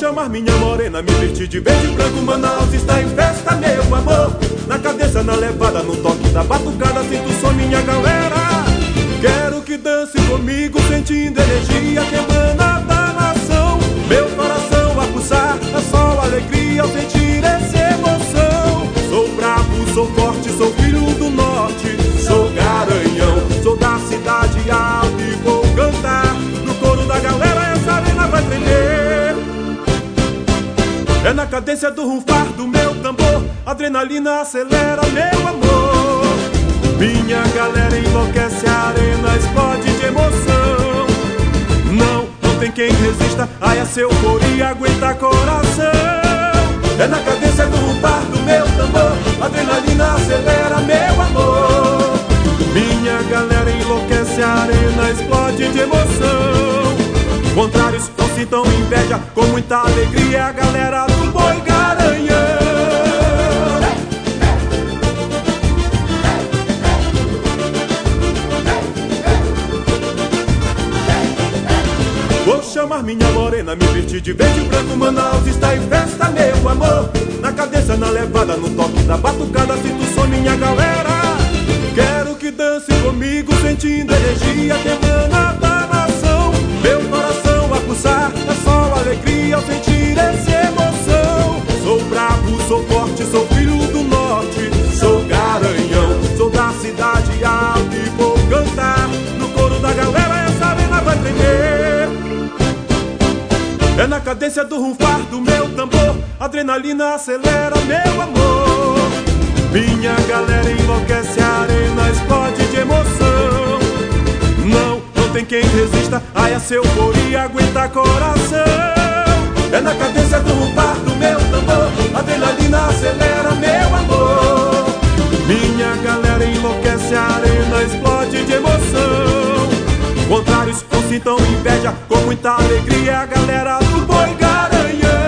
chamar minha morena, me vestir de verde e branco. Manaus está em festa, meu amor. Na cabeça, na levada, no toque da batucada, sinto som, minha galera. Quero que dance comigo, sentindo energia que emana da nação. Meu coração a pulsar, é só alegria ao sentir cadência do rufar do meu tambor, adrenalina acelera, meu amor. Minha galera enlouquece, a arena explode de emoção. Não, não tem quem resista a essa euforia, aguenta coração. É na cadência do rufar do meu tambor, adrenalina acelera, meu amor. Minha galera enlouquece, a arena explode de emoção. Contrários sintam inveja, com muita alegria, a galera do boi garanhão. Vou chamar minha morena, me vestir de verde e branco Manaus está em festa, meu amor Na cabeça, na levada, no toque da batucada Sinto som, minha galera Quero que dance comigo, cadência do rufar do meu tambor, adrenalina acelera, meu amor. Minha galera enlouquece, a arena explode de emoção. Não, não tem quem resista a essa euforia, aguenta coração. É na cadência do rufar do meu tambor, adrenalina acelera, meu amor. Minha galera enlouquece, a arena explode de então inveja, com muita alegria, a galera do Boi Garanhão.